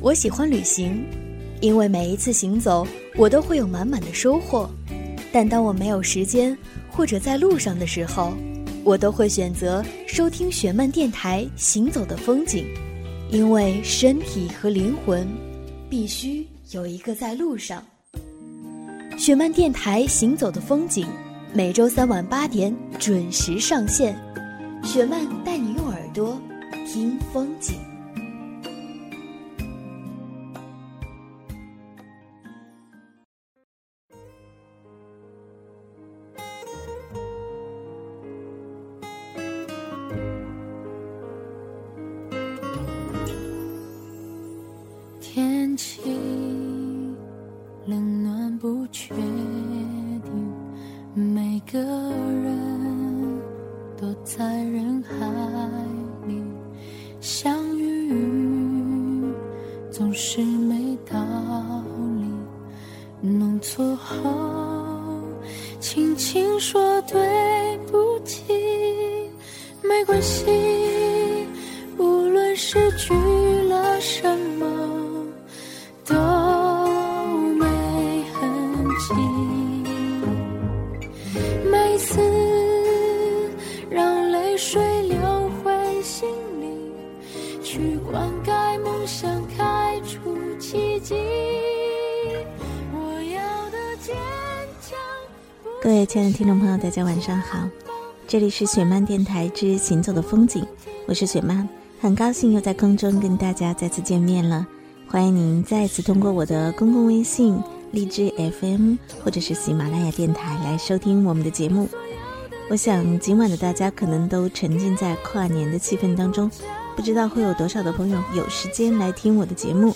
我喜欢旅行，因为每一次行走，我都会有满满的收获。但当我没有时间或者在路上的时候，我都会选择收听雪漫电台《行走的风景》，因为身体和灵魂必须有一个在路上。雪漫电台《行走的风景》每周三晚八点准时上线，雪漫带你用耳朵听风景。不确定每个人都在人海里。相遇总是没道理弄错后轻轻说对不起没关系无论失去了什么位亲爱的听众朋友，大家晚上好，这里是雪漫电台之行走的风景，我是雪漫，很高兴又在空中跟大家再次见面了。欢迎您再次通过我的公共微信荔枝 FM 或者是喜马拉雅电台来收听我们的节目。我想今晚的大家可能都沉浸在跨年的气氛当中，不知道会有多少的朋友有时间来听我的节目。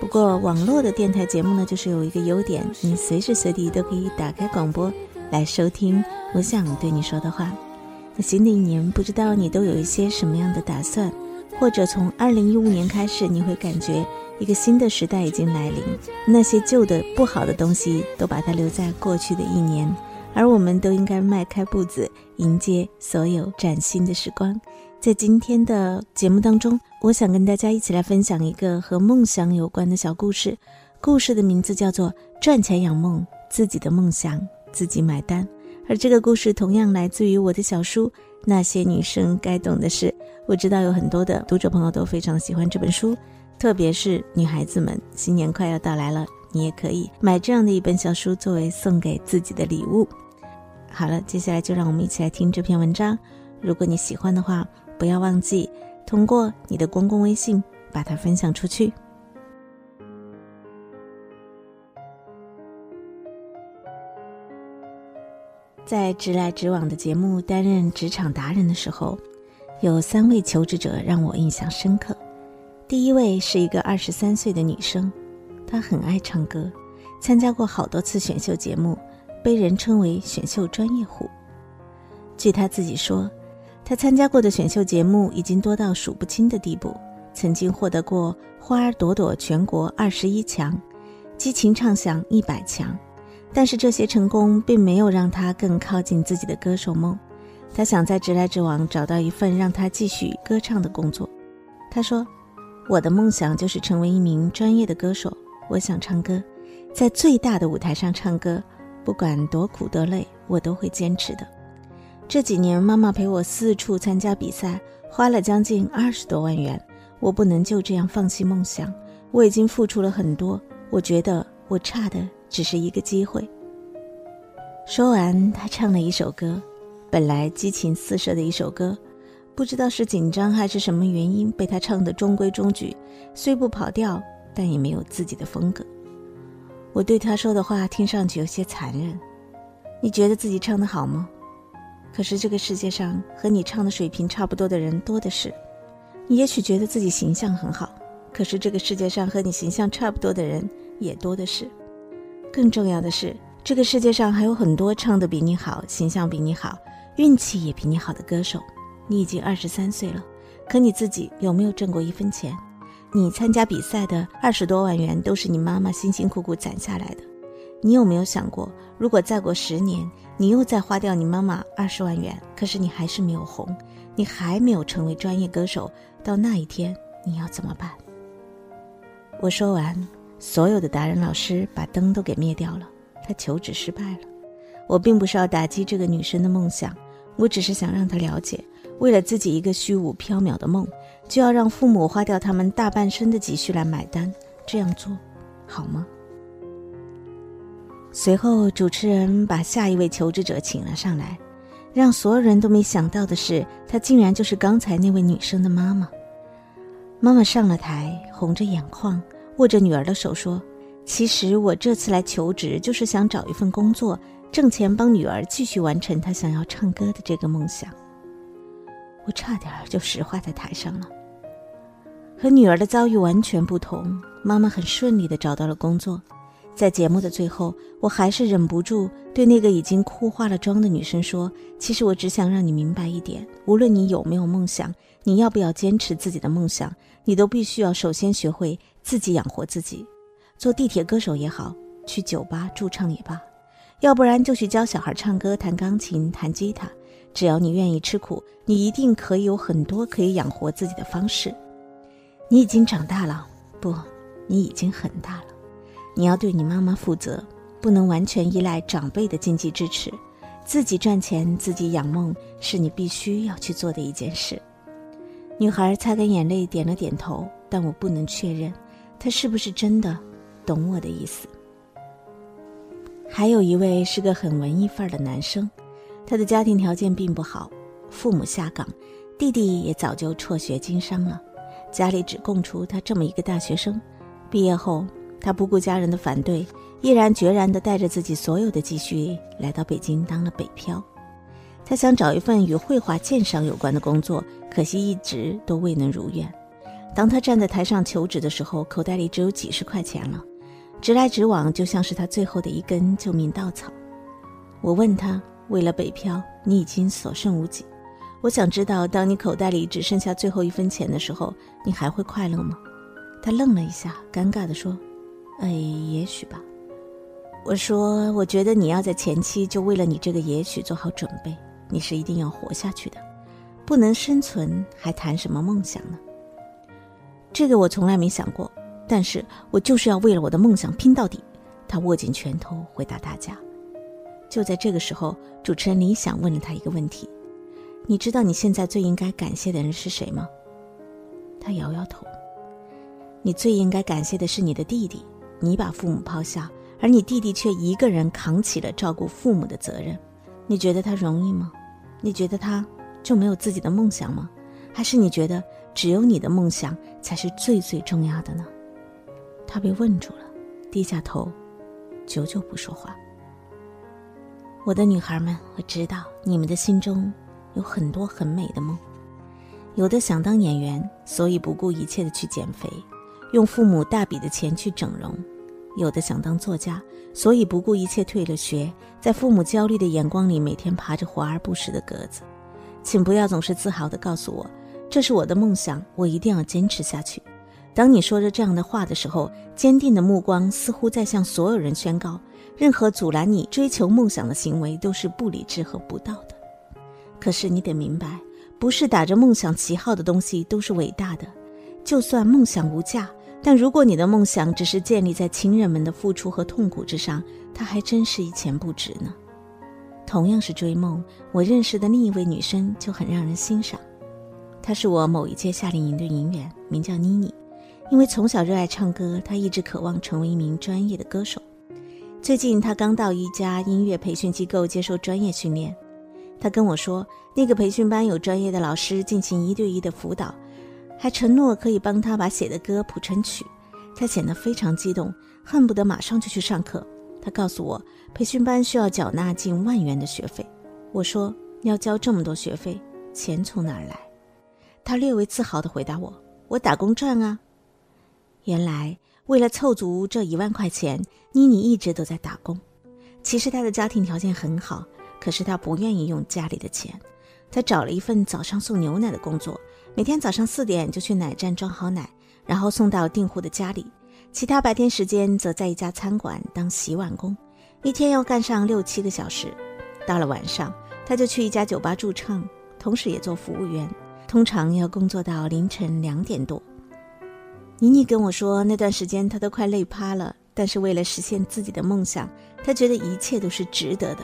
不过网络的电台节目呢，就是有一个优点，你随时随地都可以打开广播。来收听我想对你说的话。那新的一年，不知道你都有一些什么样的打算？或者从二零一五年开始，你会感觉一个新的时代已经来临，那些旧的不好的东西都把它留在过去的一年，而我们都应该迈开步子，迎接所有崭新的时光。在今天的节目当中，我想跟大家一起来分享一个和梦想有关的小故事，故事的名字叫做《赚钱养梦，自己的梦想》。自己买单，而这个故事同样来自于我的小书《那些女生该懂的事》。我知道有很多的读者朋友都非常喜欢这本书，特别是女孩子们，新年快要到来了，你也可以买这样的一本小书作为送给自己的礼物。好了，接下来就让我们一起来听这篇文章。如果你喜欢的话，不要忘记通过你的公共微信把它分享出去。在直来直往的节目担任职场达人的时候，有三位求职者让我印象深刻。第一位是一个二十三岁的女生，她很爱唱歌，参加过好多次选秀节目，被人称为选秀专业户。据她自己说，她参加过的选秀节目已经多到数不清的地步，曾经获得过花儿朵朵全国二十一强，激情唱响一百强。但是这些成功并没有让他更靠近自己的歌手梦，他想在直来直往找到一份让他继续歌唱的工作。他说：“我的梦想就是成为一名专业的歌手，我想唱歌，在最大的舞台上唱歌，不管多苦多累，我都会坚持的。”这几年，妈妈陪我四处参加比赛，花了将近二十多万元，我不能就这样放弃梦想。我已经付出了很多，我觉得我差的。只是一个机会。说完，他唱了一首歌，本来激情四射的一首歌，不知道是紧张还是什么原因，被他唱得中规中矩，虽不跑调，但也没有自己的风格。我对他说的话听上去有些残忍：“你觉得自己唱的好吗？可是这个世界上和你唱的水平差不多的人多的是。你也许觉得自己形象很好，可是这个世界上和你形象差不多的人也多的是。”更重要的是，这个世界上还有很多唱得比你好、形象比你好、运气也比你好的歌手。你已经二十三岁了，可你自己有没有挣过一分钱？你参加比赛的二十多万元都是你妈妈辛辛苦苦攒下来的。你有没有想过，如果再过十年，你又再花掉你妈妈二十万元，可是你还是没有红，你还没有成为专业歌手，到那一天你要怎么办？我说完，所有的达人老师把灯都给灭掉了。他求职失败了。我并不是要打击这个女生的梦想，我只是想让她了解，为了自己一个虚无缥缈的梦，就要让父母花掉他们大半生的积蓄来买单，这样做，好吗？随后，主持人把下一位求职者请了上来，让所有人都没想到的是，她竟然就是刚才那位女生的妈妈。妈妈上了台，红着眼眶，握着女儿的手说：“其实我这次来求职，就是想找一份工作，挣钱帮女儿继续完成她想要唱歌的这个梦想。”我差点就石化在台上了。和女儿的遭遇完全不同，妈妈很顺利的找到了工作。在节目的最后，我还是忍不住对那个已经哭化了妆的女生说：“其实我只想让你明白一点，无论你有没有梦想，你要不要坚持自己的梦想，你都必须要首先学会自己养活自己。做地铁歌手也好，去酒吧驻唱也罢，要不然就去教小孩唱歌、弹钢琴、弹吉他。只要你愿意吃苦，你一定可以有很多可以养活自己的方式。你已经长大了，不，你已经很大了。”你要对你妈妈负责，不能完全依赖长辈的经济支持，自己赚钱、自己养梦是你必须要去做的一件事。女孩擦干眼泪，点了点头，但我不能确认，他是不是真的懂我的意思。还有一位是个很文艺范儿的男生，他的家庭条件并不好，父母下岗，弟弟也早就辍学经商了，家里只供出他这么一个大学生，毕业后。他不顾家人的反对，毅然决然地带着自己所有的积蓄来到北京当了北漂。他想找一份与绘画鉴赏有关的工作，可惜一直都未能如愿。当他站在台上求职的时候，口袋里只有几十块钱了，直来直往就像是他最后的一根救命稻草。我问他：“为了北漂，你已经所剩无几。我想知道，当你口袋里只剩下最后一分钱的时候，你还会快乐吗？”他愣了一下，尴尬地说。哎，也许吧。我说，我觉得你要在前期就为了你这个也许做好准备。你是一定要活下去的，不能生存还谈什么梦想呢？这个我从来没想过，但是我就是要为了我的梦想拼到底。他握紧拳头回答大家。就在这个时候，主持人李想问了他一个问题：“你知道你现在最应该感谢的人是谁吗？”他摇摇头：“你最应该感谢的是你的弟弟。”你把父母抛下，而你弟弟却一个人扛起了照顾父母的责任，你觉得他容易吗？你觉得他就没有自己的梦想吗？还是你觉得只有你的梦想才是最最重要的呢？他被问住了，低下头，久久不说话。我的女孩们，我知道你们的心中有很多很美的梦，有的想当演员，所以不顾一切的去减肥。用父母大笔的钱去整容，有的想当作家，所以不顾一切退了学，在父母焦虑的眼光里，每天爬着华而不实的格子。请不要总是自豪地告诉我，这是我的梦想，我一定要坚持下去。当你说着这样的话的时候，坚定的目光似乎在向所有人宣告：任何阻拦你追求梦想的行为都是不理智和不道德。可是你得明白，不是打着梦想旗号的东西都是伟大的，就算梦想无价。但如果你的梦想只是建立在亲人们的付出和痛苦之上，它还真是一钱不值呢。同样是追梦，我认识的另一位女生就很让人欣赏。她是我某一届夏令营的营员，名叫妮妮。因为从小热爱唱歌，她一直渴望成为一名专业的歌手。最近，她刚到一家音乐培训机构接受专业训练。她跟我说，那个培训班有专业的老师进行一对一的辅导。还承诺可以帮她把写的歌谱成曲，他显得非常激动，恨不得马上就去上课。他告诉我，培训班需要缴纳近万元的学费。我说要交这么多学费，钱从哪儿来？他略微自豪地回答我：“我打工赚啊。”原来为了凑足这一万块钱，妮妮一直都在打工。其实她的家庭条件很好，可是她不愿意用家里的钱，她找了一份早上送牛奶的工作。每天早上四点就去奶站装好奶，然后送到订户的家里。其他白天时间则在一家餐馆当洗碗工，一天要干上六七个小时。到了晚上，他就去一家酒吧驻唱，同时也做服务员，通常要工作到凌晨两点多。妮妮跟我说，那段时间她都快累趴了，但是为了实现自己的梦想，她觉得一切都是值得的。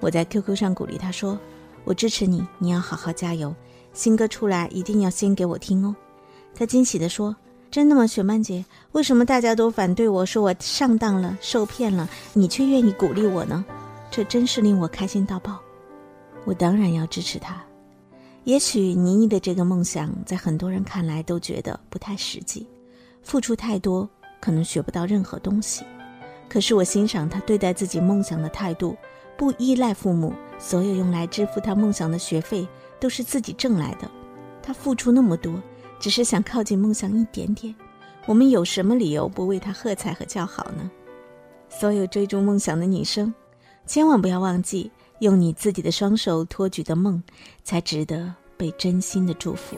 我在 QQ 上鼓励她说：“我支持你，你要好好加油，新歌出来一定要先给我听哦。”她惊喜地说：“真的吗，雪曼姐？为什么大家都反对我说我上当了、受骗了，你却愿意鼓励我呢？这真是令我开心到爆！我当然要支持她。”也许妮妮的这个梦想，在很多人看来都觉得不太实际，付出太多可能学不到任何东西。可是我欣赏她对待自己梦想的态度，不依赖父母，所有用来支付她梦想的学费都是自己挣来的。她付出那么多，只是想靠近梦想一点点。我们有什么理由不为她喝彩和叫好呢？所有追逐梦想的女生，千万不要忘记。用你自己的双手托举的梦，才值得被真心的祝福。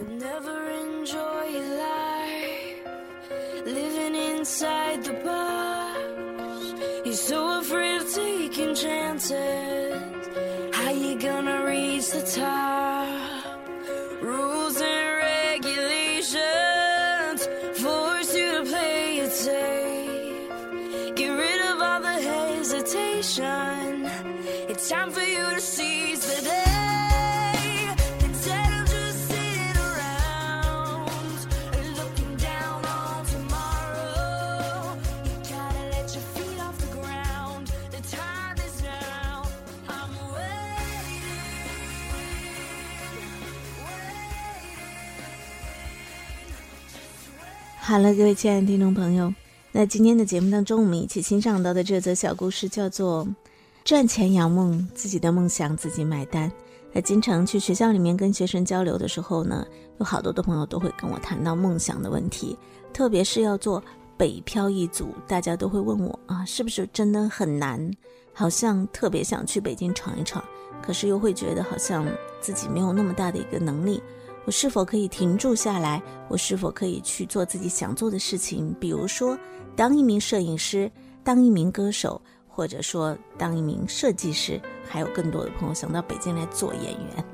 好了，各位亲爱的听众朋友，那今天的节目当中，我们一起欣赏到的这则小故事叫做《赚钱养梦，自己的梦想自己买单》。那经常去学校里面跟学生交流的时候呢，有好多的朋友都会跟我谈到梦想的问题，特别是要做北漂一族，大家都会问我啊，是不是真的很难？好像特别想去北京闯一闯，可是又会觉得好像自己没有那么大的一个能力。我是否可以停住下来？我是否可以去做自己想做的事情？比如说，当一名摄影师，当一名歌手，或者说当一名设计师。还有更多的朋友想到北京来做演员，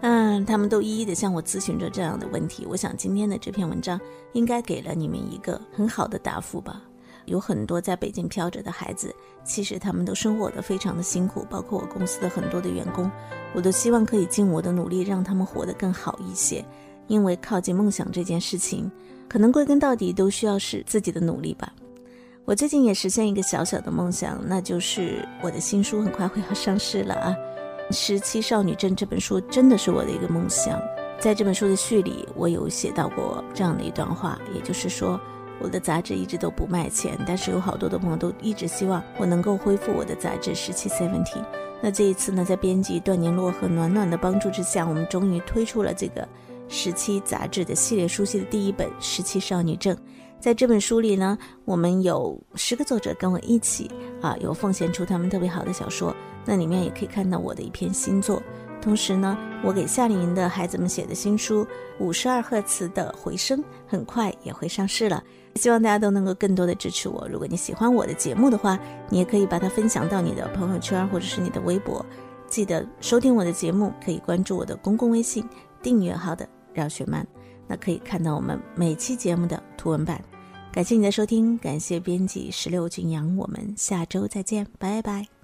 嗯，他们都一一的向我咨询着这样的问题。我想今天的这篇文章应该给了你们一个很好的答复吧。有很多在北京飘着的孩子，其实他们都生活的非常的辛苦，包括我公司的很多的员工，我都希望可以尽我的努力让他们活得更好一些。因为靠近梦想这件事情，可能归根到底都需要是自己的努力吧。我最近也实现一个小小的梦想，那就是我的新书很快会要上市了啊！《十七少女症》这本书真的是我的一个梦想。在这本书的序里，我有写到过这样的一段话，也就是说。我的杂志一直都不卖钱，但是有好多的朋友都一直希望我能够恢复我的杂志《十七 Seventy》。那这一次呢，在编辑段年洛和暖暖的帮助之下，我们终于推出了这个《十七》杂志的系列书系的第一本《十七少女症》。在这本书里呢，我们有十个作者跟我一起啊，有奉献出他们特别好的小说。那里面也可以看到我的一篇新作。同时呢，我给夏令营的孩子们写的新书《五十二赫兹的回声》很快也会上市了。希望大家都能够更多的支持我。如果你喜欢我的节目的话，你也可以把它分享到你的朋友圈或者是你的微博。记得收听我的节目，可以关注我的公共微信订阅号的饶雪漫，那可以看到我们每期节目的图文版。感谢你的收听，感谢编辑十六俊阳，我们下周再见，拜拜。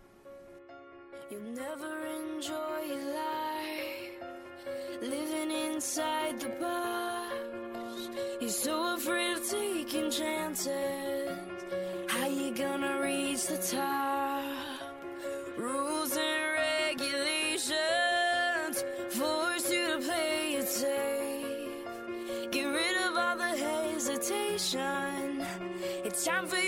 Rules and regulations force you to play it safe. Get rid of all the hesitation. It's time for